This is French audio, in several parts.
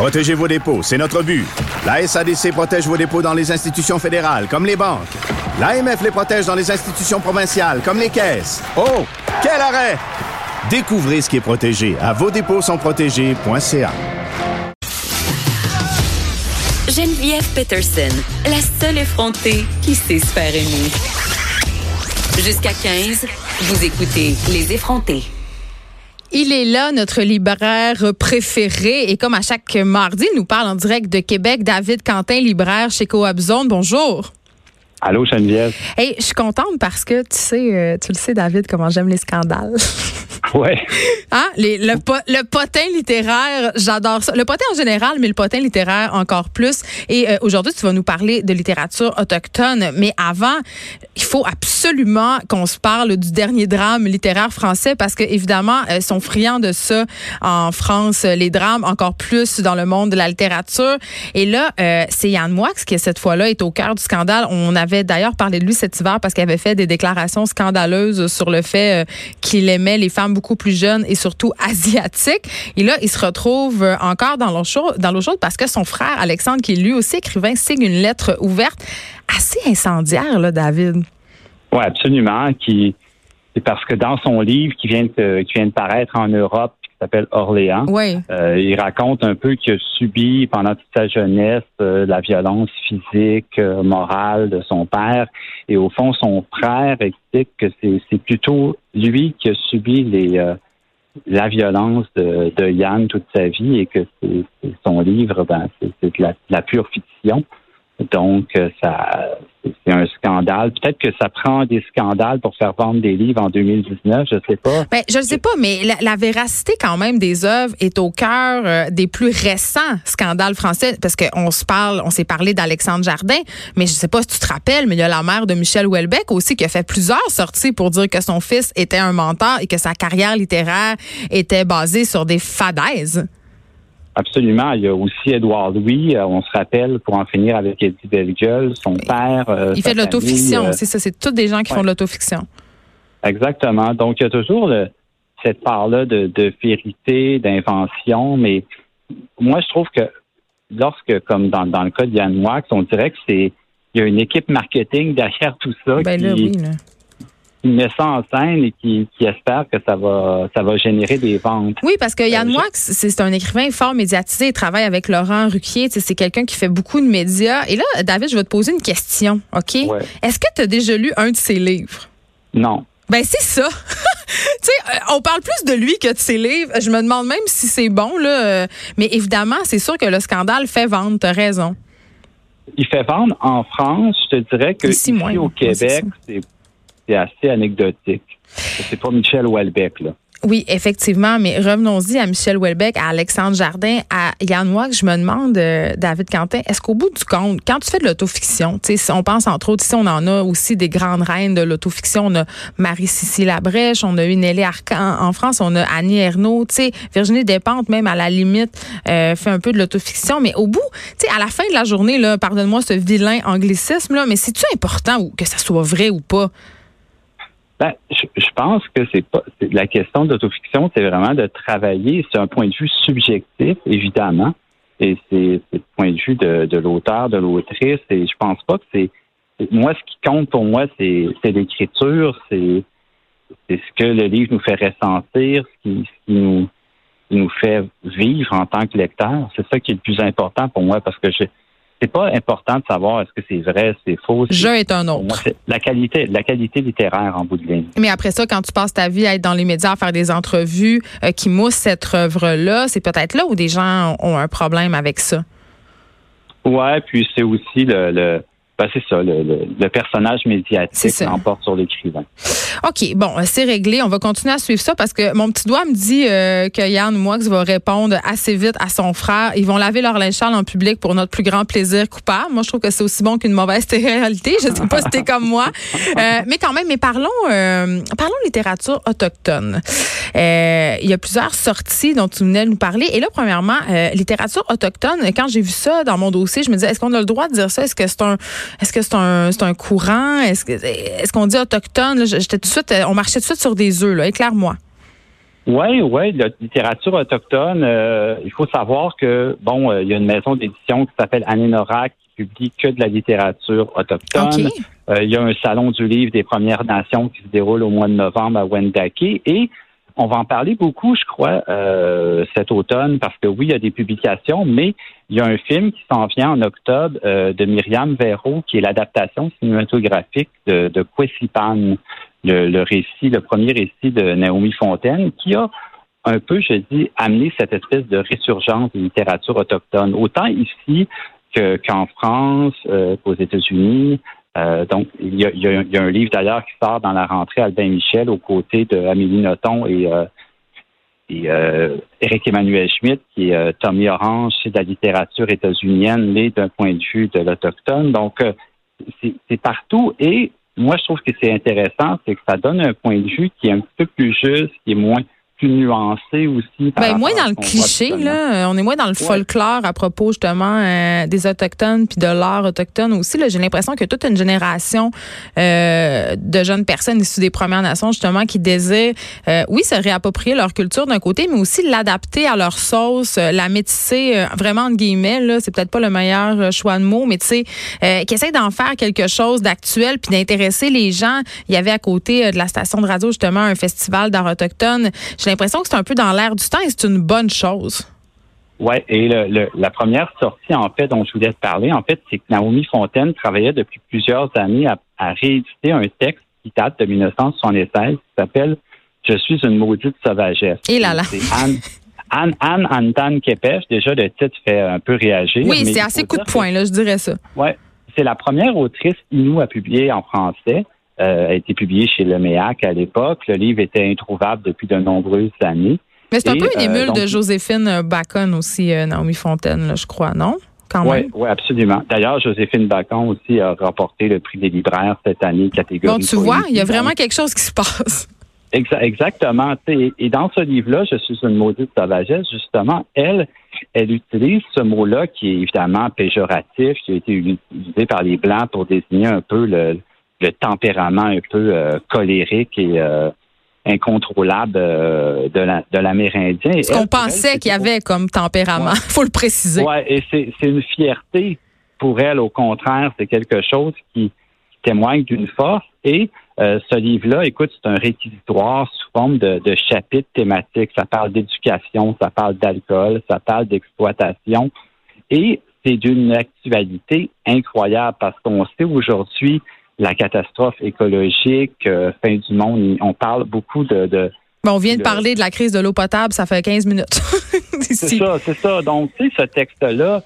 Protégez vos dépôts, c'est notre but. La SADC protège vos dépôts dans les institutions fédérales, comme les banques. L'AMF les protège dans les institutions provinciales, comme les caisses. Oh, quel arrêt! Découvrez ce qui est protégé à vos dépôts sont protégés.ca. Geneviève Peterson, la seule effrontée qui sait se faire aimer. Jusqu'à 15, vous écoutez Les effrontés. Il est là, notre libraire préféré. Et comme à chaque mardi, il nous parle en direct de Québec, David Quentin, libraire chez Coop. Bonjour. Allô, Geneviève? Hey, je suis contente parce que tu sais, euh, tu le sais, David, comment j'aime les scandales. Ouais. Hein? Les, le, le potin littéraire, j'adore ça. Le potin en général, mais le potin littéraire encore plus. Et euh, aujourd'hui, tu vas nous parler de littérature autochtone. Mais avant, il faut absolument qu'on se parle du dernier drame littéraire français parce que, évidemment, ils sont friands de ça en France, les drames, encore plus dans le monde de la littérature. Et là, euh, c'est Yann Moix qui, cette fois-là, est au cœur du scandale. On avait d'ailleurs parlé de lui cet hiver parce qu'il avait fait des déclarations scandaleuses sur le fait euh, qu'il aimait les femmes beaucoup plus jeunes et surtout asiatiques. Et là, il se retrouve euh, encore dans l'eau chaude, parce que son frère Alexandre, qui est lui aussi écrivain, signe une lettre ouverte assez incendiaire, là, David. Oui, absolument. C'est parce que dans son livre qui vient de, qui vient de paraître en Europe, s'appelle Orléans, oui. euh, il raconte un peu qu'il a subi pendant toute sa jeunesse euh, la violence physique, euh, morale de son père. Et au fond, son frère explique que c'est, plutôt lui qui a subi les euh, la violence de, de, Yann toute sa vie et que c'est, c'est son livre, ben, c'est, c'est de la, de la pure fiction. Donc, euh, ça, c'est un scandale. Peut-être que ça prend des scandales pour faire vendre des livres en 2019, je sais pas. Ben, je ne sais pas, mais la, véracité quand même des œuvres est au cœur euh, des plus récents scandales français, parce qu'on se parle, on s'est parlé d'Alexandre Jardin, mais je sais pas si tu te rappelles, mais il y a la mère de Michel Houellebecq aussi qui a fait plusieurs sorties pour dire que son fils était un menteur et que sa carrière littéraire était basée sur des fadaises. Absolument. Il y a aussi Édouard Louis, euh, on se rappelle, pour en finir avec Eddie Bellegueule, son père. Euh, il fait de l'autofiction, euh, c'est ça, c'est tous des gens qui ouais. font de l'autofiction. Exactement. Donc, il y a toujours le, cette part-là de, de vérité, d'invention, mais moi, je trouve que lorsque, comme dans, dans le cas de Yann Wax, on dirait que c'est il y a une équipe marketing derrière tout ça ben qui, là, oui, là qui met ça en scène et qui, qui, espère que ça va ça va générer des ventes. Oui, parce que Yann Moix, c'est un écrivain fort médiatisé. Il travaille avec Laurent Ruquier. C'est quelqu'un qui fait beaucoup de médias. Et là, David, je vais te poser une question, OK? Ouais. Est-ce que tu as déjà lu un de ses livres? Non. Ben c'est ça. tu sais, on parle plus de lui que de ses livres. Je me demande même si c'est bon là. Mais évidemment, c'est sûr que le scandale fait vendre. T'as raison. Il fait vendre en France. Je te dirais que ici, ici au Québec, c'est assez anecdotique. C'est pas Michel Houellebecq, là. Oui, effectivement, mais revenons-y à Michel Houellebecq, à Alexandre Jardin, à Yann Moix. Je me demande, euh, David Quentin, est-ce qu'au bout du compte, quand tu fais de l'autofiction, on pense entre autres, ici, on en a aussi des grandes reines de l'autofiction. On a Marie-Cécile Labrèche, on a eu Nelly Arcan en France, on a Annie Ernaux, Virginie Despentes, même à la limite, euh, fait un peu de l'autofiction. Mais au bout, à la fin de la journée, pardonne-moi ce vilain anglicisme, là, mais c'est-tu important ou que ça soit vrai ou pas? Ben, je, je, pense que c'est pas la question d'autofiction, c'est vraiment de travailler. C'est un point de vue subjectif, évidemment, et c'est le point de vue de, l'auteur, de l'autrice. Et je pense pas que c'est moi ce qui compte pour moi, c'est l'écriture, c'est ce que le livre nous fait ressentir, ce qui, ce qui nous nous fait vivre en tant que lecteur. C'est ça qui est le plus important pour moi parce que je c'est pas important de savoir est-ce que c'est vrai, c'est faux. Je est un autre. Moi, la qualité, la qualité littéraire en bout de ligne. Mais après ça, quand tu passes ta vie à être dans les médias, à faire des entrevues euh, qui moussent cette œuvre-là, c'est peut-être là où des gens ont un problème avec ça. Ouais, puis c'est aussi le, le ben c'est ça, le, le, le, personnage médiatique l'emporte sur l'écrivain. OK, bon, c'est réglé. On va continuer à suivre ça parce que mon petit doigt me dit euh, que Yann Moix va répondre assez vite à son frère. Ils vont laver leur linge en public pour notre plus grand plaisir coupable. Moi, je trouve que c'est aussi bon qu'une mauvaise réalité. Je sais pas si t'es comme moi. Euh, mais quand même, mais parlons, euh, parlons littérature autochtone. Il y a plusieurs sorties dont tu venais de nous parler. Et là, premièrement, littérature autochtone, quand j'ai vu ça dans mon dossier, je me disais, est-ce qu'on a le droit de dire ça? Est-ce que c'est un est-ce que c'est un, c'est un courant? Est-ce que est-ce qu'on dit autochtone? J'étais tout de suite, on marchait tout de suite sur des œufs, là. Éclaire-moi. Oui, oui, la littérature autochtone, euh, il faut savoir que, bon, euh, il y a une maison d'édition qui s'appelle Anénora qui publie que de la littérature autochtone. Euh, il y a un salon du livre des Premières Nations qui se déroule au mois de novembre à Wendake et on va en parler beaucoup, je crois, cet automne parce que oui, il y a des publications, mais il y a un film qui s'en vient en octobre de Myriam Véro qui est l'adaptation cinématographique de, de le, récit, le premier récit de Naomi Fontaine, qui a un peu, je dis, amené cette espèce de résurgence de littérature autochtone, autant ici qu'en France, euh, qu'aux États-Unis. Euh, donc, il y, a, un livre d'ailleurs qui sort dans la rentrée Albin Michel aux côtés de Amélie et, euh, Eric Emmanuel Schmitt, qui est Tommy Orange, c'est de la littérature états-unienne, mais d'un point de vue de l'autochtone. Donc, c'est partout. Et moi, je trouve que c'est intéressant, c'est que ça donne un point de vue qui est un petit peu plus juste, qui est moins plus nuancé aussi. Ben, moins dans le cliché, là. On est moins dans le folklore à propos, justement, euh, des Autochtones puis de l'art autochtone aussi. J'ai l'impression que toute une génération euh, de jeunes personnes issues des Premières Nations, justement, qui désirent, euh, oui, se réapproprier leur culture d'un côté, mais aussi l'adapter à leur sauce, la métisser vraiment, entre guillemets, là. C'est peut-être pas le meilleur choix de mots, mais tu sais, qui essaie d'en faire quelque chose d'actuel puis d'intéresser les gens. Il y avait à côté de la station de radio, justement, un festival d'art autochtone l'impression que c'est un peu dans l'air du temps et c'est une bonne chose. Oui, et la première sortie, en fait, dont je voulais te parler, en fait, c'est que Naomi Fontaine travaillait depuis plusieurs années à, rééditer un texte qui date de 1976 qui s'appelle Je suis une maudite sauvagesse. Et là là. C'est Anne, Anne, Anne Kepes. Déjà, le titre fait un peu réagir. Oui, c'est assez coup de poing, là, je dirais ça. Oui, c'est la première autrice Inou à publier en français. Euh, a été publié chez Le Méac à l'époque. Le livre était introuvable depuis de nombreuses années. Mais c'est un peu une euh, émule de Joséphine Bacon aussi, euh, Naomi Fontaine, je crois, non? Oui, ouais, absolument. D'ailleurs, Joséphine Bacon aussi a remporté le prix des libraires cette année, catégorie. Donc, tu vois, il y a vraiment quelque chose qui se passe. Exactement. Et dans ce livre-là, Je suis une maudite sauvagesse, justement, elle, elle utilise ce mot-là qui est évidemment péjoratif, qui a été utilisé par les Blancs pour désigner un peu le, le tempérament un peu euh, colérique et euh, incontrôlable euh, de, la, de l'Amérindien. Ce qu'on pensait qu'il y avait comme tempérament, il faut le préciser. Oui, et c'est, c'est une fierté pour elle, au contraire, c'est quelque chose qui, témoigne d'une force. Et ce livre-là, écoute, c'est un réquisitoire sous forme de, de chapitres thématiques. Ça parle d'éducation, ça parle d'alcool, ça parle d'exploitation. Et c'est d'une actualité incroyable parce qu'on sait aujourd'hui la catastrophe écologique, euh, fin du monde. On parle beaucoup de. on vient de, parler de la crise de l'eau potable, ça fait 15 minutes. c'est ça, c'est ça. Donc, tu sais, ce texte-là,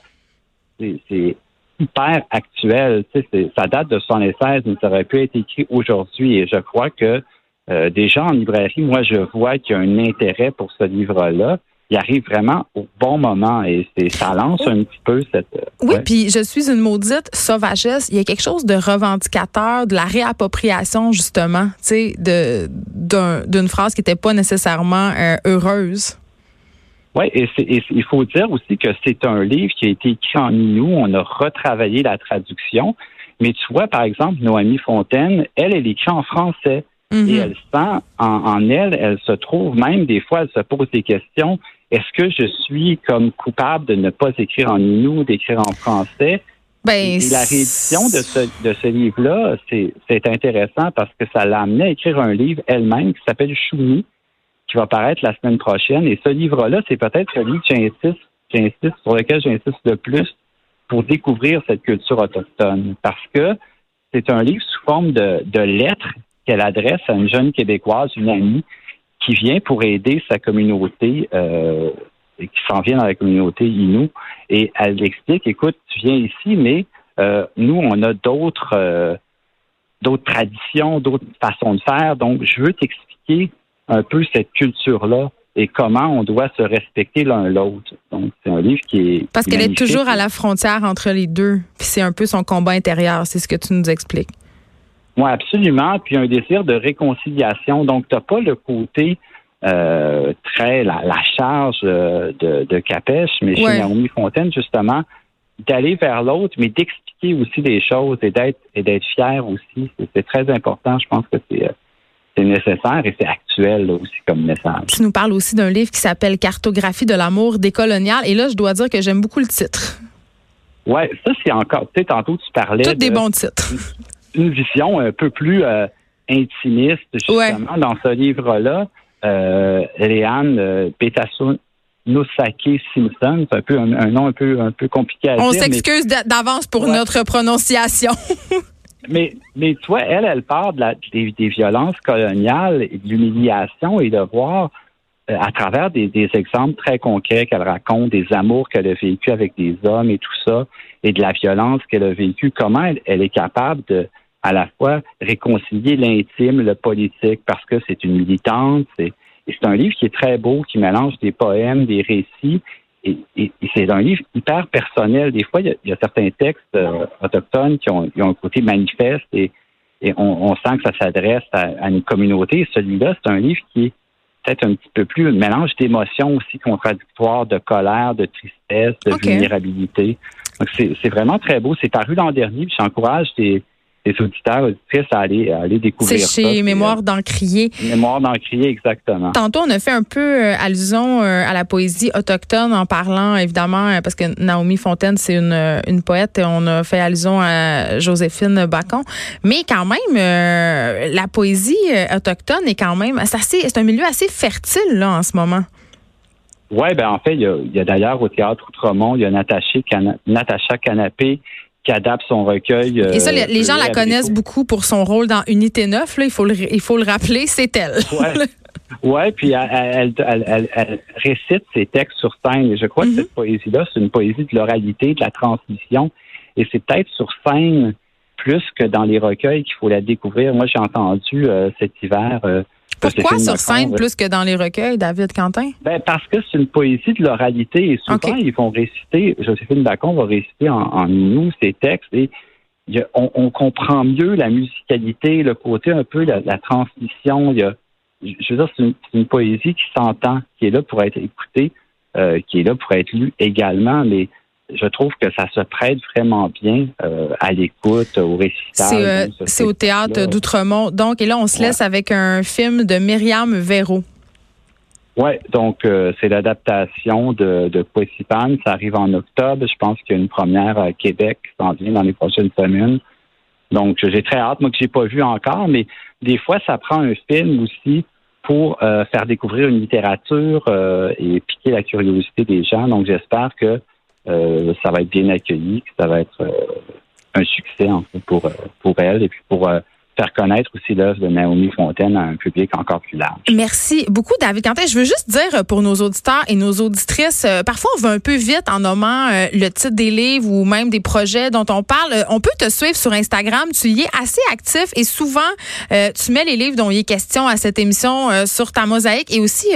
c'est hyper actuel. Tu sais, ça date de 76, mais ça aurait pu être écrit aujourd'hui. Et je crois que euh, déjà en librairie, moi, je vois qu'il y a un intérêt pour ce livre-là il arrive vraiment au bon moment et ça lance un petit peu cette. Oui, puis je suis une maudite sauvagesse. Il y a quelque chose de revendicateur, de la réappropriation justement, tu sais, de d'une phrase qui n'était pas nécessairement euh, heureuse. Oui, et, il faut dire aussi que c'est un livre qui a été écrit en Inou. On a retravaillé la traduction. Mais tu vois, par exemple, Noémie Fontaine, elle, elle écrit en français. Mm-hmm. Et elle sent en, en, elle, elle se trouve même, des fois, elle se pose des questions est-ce que je suis comme coupable de ne pas écrire en inou, d'écrire en français? Ben, la réédition de ce, de ce livre-là, c'est intéressant parce que ça l'a amené à écrire un livre elle-même qui s'appelle Choumi, qui va paraître la semaine prochaine. Et ce livre-là, c'est peut-être le livre que j'insiste, sur lequel j'insiste le plus pour découvrir cette culture autochtone. Parce que c'est un livre sous forme de, de lettres qu'elle adresse à une jeune Québécoise, une amie, qui vient pour aider sa communauté, euh, qui s'en vient dans la communauté Inou. Et elle explique, écoute, tu viens ici, mais euh, nous, on a d'autres euh, d'autres traditions, d'autres façons de faire. Donc, je veux t'expliquer un peu cette culture-là et comment on doit se respecter l'un l'autre. Donc, c'est un livre qui est. Parce qu'elle est toujours à la frontière entre les deux. Puis c'est un peu son combat intérieur, c'est ce que tu nous expliques. Oui, absolument. Puis un désir de réconciliation. Donc, tu n'as pas le côté euh, très la, charge euh, de, de Capèche, mais chez Naomi Fontaine, justement, d'aller vers l'autre, mais d'expliquer aussi des choses et d'être et d'être fier aussi. C'est très important. Je pense que c'est euh, c'est nécessaire et c'est actuel aussi comme message. Tu nous parles aussi d'un livre qui s'appelle Cartographie de l'amour décolonial. Et là, je dois dire que j'aime beaucoup le titre. Oui, ça, c'est encore. Tu sais, tantôt, tu parlais. Tous des bons titres. Une vision un peu plus euh, intimiste, justement, dans ce livre-là. Euh, Léane euh, Nosake Simpson, c'est un peu un, nom un peu un peu compliqué à On dire. On s'excuse d'avance pour notre prononciation. mais mais toi, elle, elle parle de la, des, violences coloniales et de l'humiliation et de voir euh, à travers des, exemples très concrets qu'elle raconte, des amours qu'elle a vécu avec des hommes et tout ça, et de la violence qu'elle a vécue, comment elle, elle est capable de à la fois réconcilier l'intime, le politique, parce que c'est une militante, c'est et c'est un livre qui est très beau, qui mélange des poèmes, des récits. Et, c'est un livre hyper personnel. Des fois, il y a, certains textes euh, autochtones qui ont, un côté manifeste et, on, sent que ça s'adresse à, une communauté. Celui-là, c'est un livre qui est peut-être un petit peu plus un mélange d'émotions aussi contradictoires, de colère, de tristesse, de vulnérabilité. Donc, c'est vraiment très beau. C'est paru l'an dernier. J'encourage des, les auditeurs, auditrices à aller, à aller découvrir C'est chez Mémoire d'Encrier. Mémoire d'Encrier, exactement. Tantôt, on a fait un peu euh, allusion euh, à la poésie autochtone en parlant, évidemment, euh, parce que Naomi Fontaine, c'est une, une poète, et on a fait allusion à Joséphine Bacon. Mais quand même, la poésie autochtone est quand même, c'est c'est un milieu assez fertile, là, en ce moment. Oui, ben en fait, il y a, y a d'ailleurs au Théâtre Outremont, il y a Natacha, Natacha Canapé qui adapte son recueil. Et ça, les, gens la connaissent beaucoup pour son rôle dans Unité 9. Là, il, faut le, il faut le rappeler, c'est elle. Ouais. Oui, puis elle, elle, elle, récite ses textes sur scène. Et je crois que cette poésie-là, c'est une poésie de l'oralité, de la transmission. Et c'est peut-être sur scène plus que dans les recueils qu'il faut la découvrir. Moi, j'ai entendu euh, cet hiver euh, pourquoi sur scène plus que dans les recueils, David Quentin? Ben, parce que c'est une poésie de l'oralité et souvent, ils vont réciter, Joséphine Bacon va réciter en, nous ses textes et on, comprend mieux la musicalité, le côté un peu, la, transmission. Il y a, je veux dire, c'est une, poésie qui s'entend, qui est là pour être écoutée, euh, qui est là pour être lue également, mais je trouve que ça se prête vraiment bien euh, à l'écoute, au récital. C'est euh, au théâtre d'Outremont. Donc, et là, on se laisse avec un film de Myriam Véro. Oui, donc euh, c'est l'adaptation de, de Ça arrive en octobre. Je pense qu'il y a une première à Québec qui s'en vient dans les prochaines semaines. Donc, j'ai très hâte, moi, que j'ai pas vu encore, mais des fois, ça prend un film aussi pour faire découvrir une littérature et piquer la curiosité des gens. Donc, j'espère que euh, ça va être bien accueilli, que ça va être euh, un succès en fait, pour, euh, pour elle et puis pour faire connaître aussi l'œuvre de Naomi Fontaine à un public encore plus large. Merci beaucoup, David Quentin. Je veux juste dire pour nos auditeurs et nos auditrices, euh, parfois on va un peu vite en nommant euh, le titre des livres ou même des projets dont on parle. Euh, on peut te suivre sur Instagram. Tu y es assez actif et souvent tu mets les livres dont il est question à cette émission sur ta mosaïque et aussi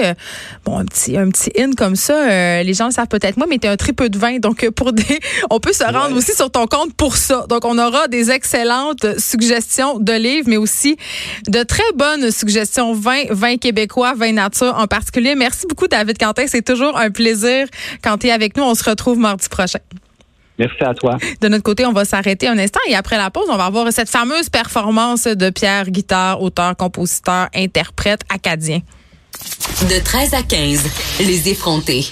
bon un petit un petit in comme ça. les gens le savent peut-être moi, mais tu es un très peu de vin, donc pour des, on peut se rendre aussi sur ton compte pour ça. Donc on aura des excellentes suggestions de livres mais aussi de très bonnes suggestions vin, vin québécois, vin nature en particulier. Merci beaucoup, David Quentin. C'est toujours un plaisir quand tu es avec nous. On se retrouve mardi prochain. Merci à toi. De notre côté, on va s'arrêter un instant et après la pause, on va voir cette fameuse performance de Pierre, guitare, auteur, compositeur, interprète acadien. De 13 à 15, les effrontés.